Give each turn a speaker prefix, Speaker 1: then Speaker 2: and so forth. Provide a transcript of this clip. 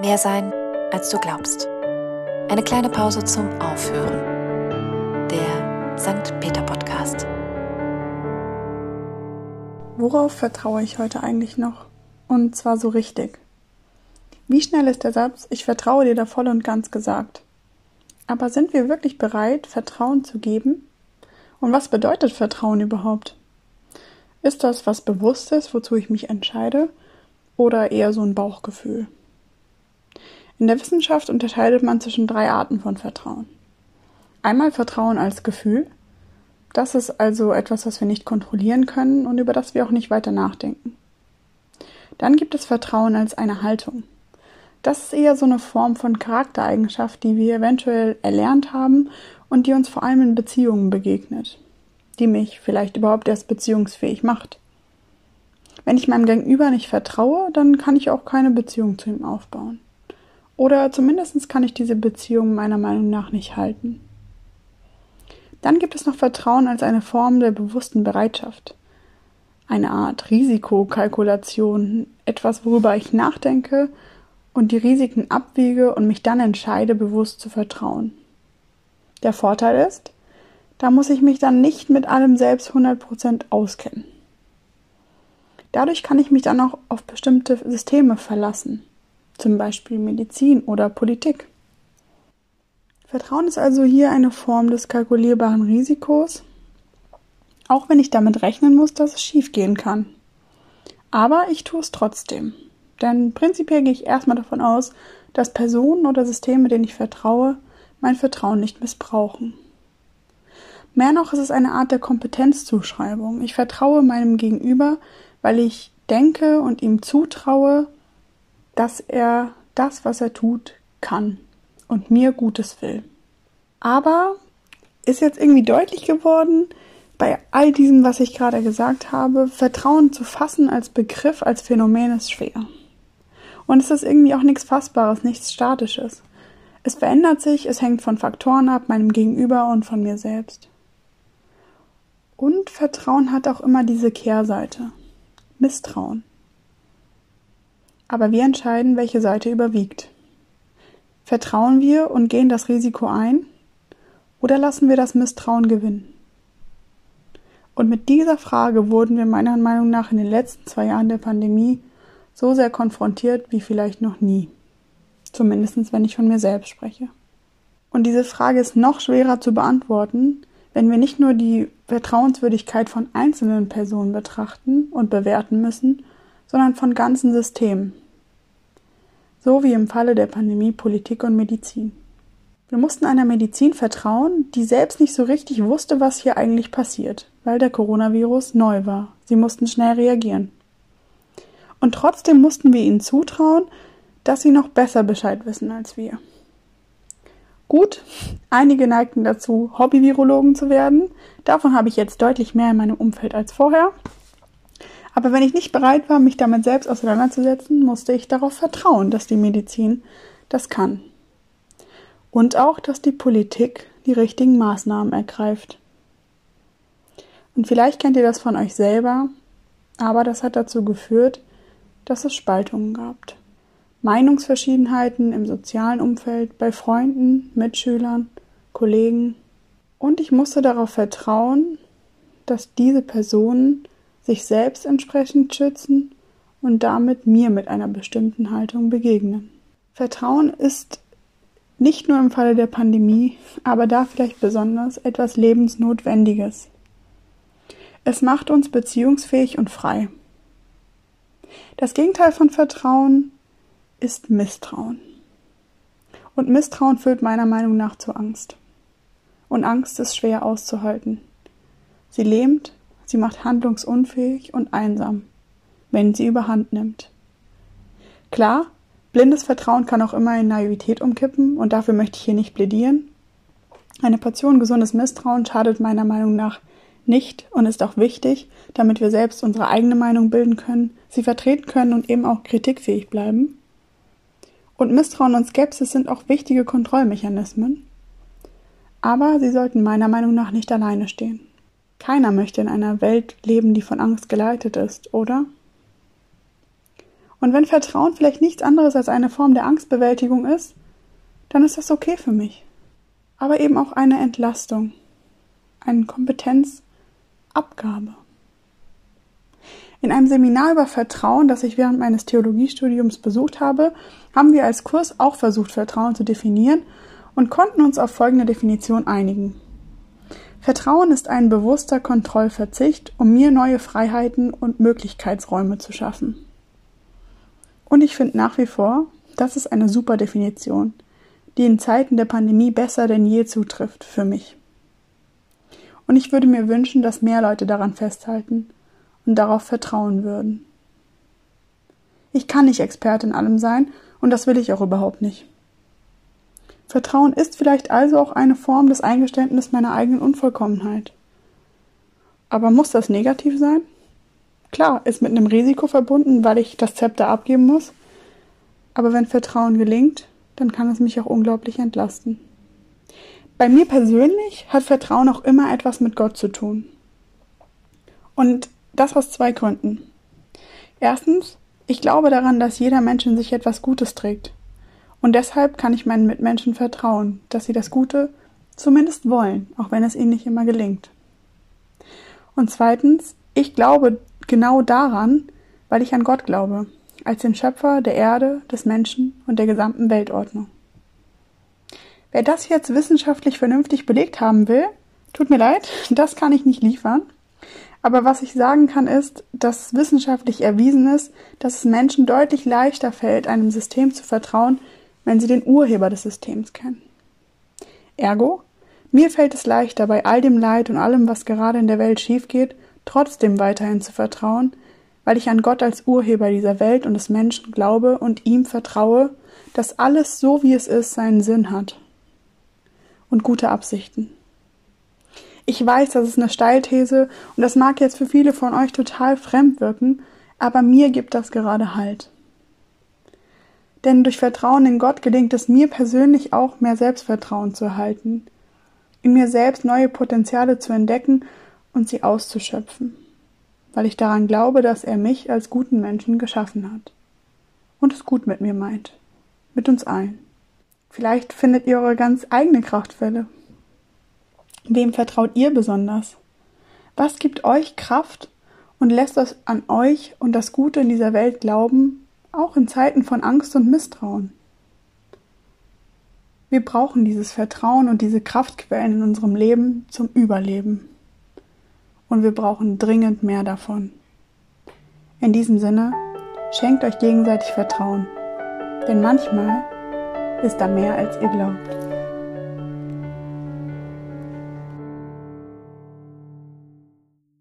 Speaker 1: Mehr sein, als du glaubst. Eine kleine Pause zum Aufhören. Der St. Peter Podcast.
Speaker 2: Worauf vertraue ich heute eigentlich noch? Und zwar so richtig. Wie schnell ist der Satz, ich vertraue dir da voll und ganz gesagt? Aber sind wir wirklich bereit, Vertrauen zu geben? Und was bedeutet Vertrauen überhaupt? Ist das was Bewusstes, wozu ich mich entscheide? Oder eher so ein Bauchgefühl? In der Wissenschaft unterscheidet man zwischen drei Arten von Vertrauen. Einmal Vertrauen als Gefühl. Das ist also etwas, was wir nicht kontrollieren können und über das wir auch nicht weiter nachdenken. Dann gibt es Vertrauen als eine Haltung. Das ist eher so eine Form von Charaktereigenschaft, die wir eventuell erlernt haben und die uns vor allem in Beziehungen begegnet, die mich vielleicht überhaupt erst beziehungsfähig macht. Wenn ich meinem Gegenüber nicht vertraue, dann kann ich auch keine Beziehung zu ihm aufbauen. Oder zumindest kann ich diese Beziehung meiner Meinung nach nicht halten. Dann gibt es noch Vertrauen als eine Form der bewussten Bereitschaft. Eine Art Risikokalkulation, etwas, worüber ich nachdenke und die Risiken abwiege und mich dann entscheide, bewusst zu vertrauen. Der Vorteil ist, da muss ich mich dann nicht mit allem selbst 100% auskennen. Dadurch kann ich mich dann auch auf bestimmte Systeme verlassen zum Beispiel Medizin oder Politik. Vertrauen ist also hier eine Form des kalkulierbaren Risikos, auch wenn ich damit rechnen muss, dass es schiefgehen kann. Aber ich tue es trotzdem. Denn prinzipiell gehe ich erstmal davon aus, dass Personen oder Systeme, denen ich vertraue, mein Vertrauen nicht missbrauchen. Mehr noch ist es eine Art der Kompetenzzuschreibung. Ich vertraue meinem Gegenüber, weil ich denke und ihm zutraue, dass er das, was er tut, kann und mir Gutes will. Aber ist jetzt irgendwie deutlich geworden, bei all diesem, was ich gerade gesagt habe, Vertrauen zu fassen als Begriff, als Phänomen ist schwer. Und es ist irgendwie auch nichts Fassbares, nichts Statisches. Es verändert sich, es hängt von Faktoren ab, meinem Gegenüber und von mir selbst. Und Vertrauen hat auch immer diese Kehrseite. Misstrauen. Aber wir entscheiden, welche Seite überwiegt. Vertrauen wir und gehen das Risiko ein oder lassen wir das Misstrauen gewinnen? Und mit dieser Frage wurden wir meiner Meinung nach in den letzten zwei Jahren der Pandemie so sehr konfrontiert wie vielleicht noch nie. Zumindest wenn ich von mir selbst spreche. Und diese Frage ist noch schwerer zu beantworten, wenn wir nicht nur die Vertrauenswürdigkeit von einzelnen Personen betrachten und bewerten müssen, sondern von ganzen Systemen. So wie im Falle der Pandemie Politik und Medizin. Wir mussten einer Medizin vertrauen, die selbst nicht so richtig wusste, was hier eigentlich passiert, weil der Coronavirus neu war. Sie mussten schnell reagieren. Und trotzdem mussten wir ihnen zutrauen, dass sie noch besser Bescheid wissen als wir. Gut, einige neigten dazu, Hobby-Virologen zu werden. Davon habe ich jetzt deutlich mehr in meinem Umfeld als vorher. Aber wenn ich nicht bereit war, mich damit selbst auseinanderzusetzen, musste ich darauf vertrauen, dass die Medizin das kann. Und auch, dass die Politik die richtigen Maßnahmen ergreift. Und vielleicht kennt ihr das von euch selber, aber das hat dazu geführt, dass es Spaltungen gab. Meinungsverschiedenheiten im sozialen Umfeld, bei Freunden, Mitschülern, Kollegen. Und ich musste darauf vertrauen, dass diese Personen sich selbst entsprechend schützen und damit mir mit einer bestimmten Haltung begegnen. Vertrauen ist nicht nur im Falle der Pandemie, aber da vielleicht besonders etwas Lebensnotwendiges. Es macht uns beziehungsfähig und frei. Das Gegenteil von Vertrauen ist Misstrauen. Und Misstrauen führt meiner Meinung nach zu Angst. Und Angst ist schwer auszuhalten. Sie lähmt Sie macht handlungsunfähig und einsam, wenn sie überhand nimmt. Klar, blindes Vertrauen kann auch immer in Naivität umkippen und dafür möchte ich hier nicht plädieren. Eine Portion gesundes Misstrauen schadet meiner Meinung nach nicht und ist auch wichtig, damit wir selbst unsere eigene Meinung bilden können, sie vertreten können und eben auch kritikfähig bleiben. Und Misstrauen und Skepsis sind auch wichtige Kontrollmechanismen, aber sie sollten meiner Meinung nach nicht alleine stehen. Keiner möchte in einer Welt leben, die von Angst geleitet ist, oder? Und wenn Vertrauen vielleicht nichts anderes als eine Form der Angstbewältigung ist, dann ist das okay für mich. Aber eben auch eine Entlastung, eine Kompetenzabgabe. In einem Seminar über Vertrauen, das ich während meines Theologiestudiums besucht habe, haben wir als Kurs auch versucht, Vertrauen zu definieren und konnten uns auf folgende Definition einigen. Vertrauen ist ein bewusster Kontrollverzicht, um mir neue Freiheiten und Möglichkeitsräume zu schaffen. Und ich finde nach wie vor, das ist eine super Definition, die in Zeiten der Pandemie besser denn je zutrifft für mich. Und ich würde mir wünschen, dass mehr Leute daran festhalten und darauf vertrauen würden. Ich kann nicht Experte in allem sein und das will ich auch überhaupt nicht. Vertrauen ist vielleicht also auch eine Form des Eingeständnisses meiner eigenen Unvollkommenheit. Aber muss das negativ sein? Klar, ist mit einem Risiko verbunden, weil ich das Zepter abgeben muss. Aber wenn Vertrauen gelingt, dann kann es mich auch unglaublich entlasten. Bei mir persönlich hat Vertrauen auch immer etwas mit Gott zu tun. Und das aus zwei Gründen. Erstens, ich glaube daran, dass jeder Mensch in sich etwas Gutes trägt. Und deshalb kann ich meinen Mitmenschen vertrauen, dass sie das Gute zumindest wollen, auch wenn es ihnen nicht immer gelingt. Und zweitens, ich glaube genau daran, weil ich an Gott glaube, als den Schöpfer der Erde, des Menschen und der gesamten Weltordnung. Wer das jetzt wissenschaftlich vernünftig belegt haben will, tut mir leid, das kann ich nicht liefern. Aber was ich sagen kann, ist, dass wissenschaftlich erwiesen ist, dass es Menschen deutlich leichter fällt, einem System zu vertrauen, wenn sie den Urheber des Systems kennen. Ergo, mir fällt es leichter, bei all dem Leid und allem, was gerade in der Welt schief geht, trotzdem weiterhin zu vertrauen, weil ich an Gott als Urheber dieser Welt und des Menschen glaube und ihm vertraue, dass alles so wie es ist seinen Sinn hat und gute Absichten. Ich weiß, das ist eine Steilthese und das mag jetzt für viele von euch total fremd wirken, aber mir gibt das gerade Halt. Denn durch Vertrauen in Gott gelingt es mir persönlich auch, mehr Selbstvertrauen zu erhalten, in mir selbst neue Potenziale zu entdecken und sie auszuschöpfen, weil ich daran glaube, dass er mich als guten Menschen geschaffen hat und es gut mit mir meint, mit uns allen. Vielleicht findet ihr eure ganz eigene Kraftwelle Wem vertraut ihr besonders? Was gibt euch Kraft und lässt es an euch und das Gute in dieser Welt glauben, auch in Zeiten von Angst und Misstrauen? Wir brauchen dieses Vertrauen und diese Kraftquellen in unserem Leben zum Überleben. Und wir brauchen dringend mehr davon. In diesem Sinne, schenkt euch gegenseitig Vertrauen. Denn manchmal ist da mehr, als ihr glaubt.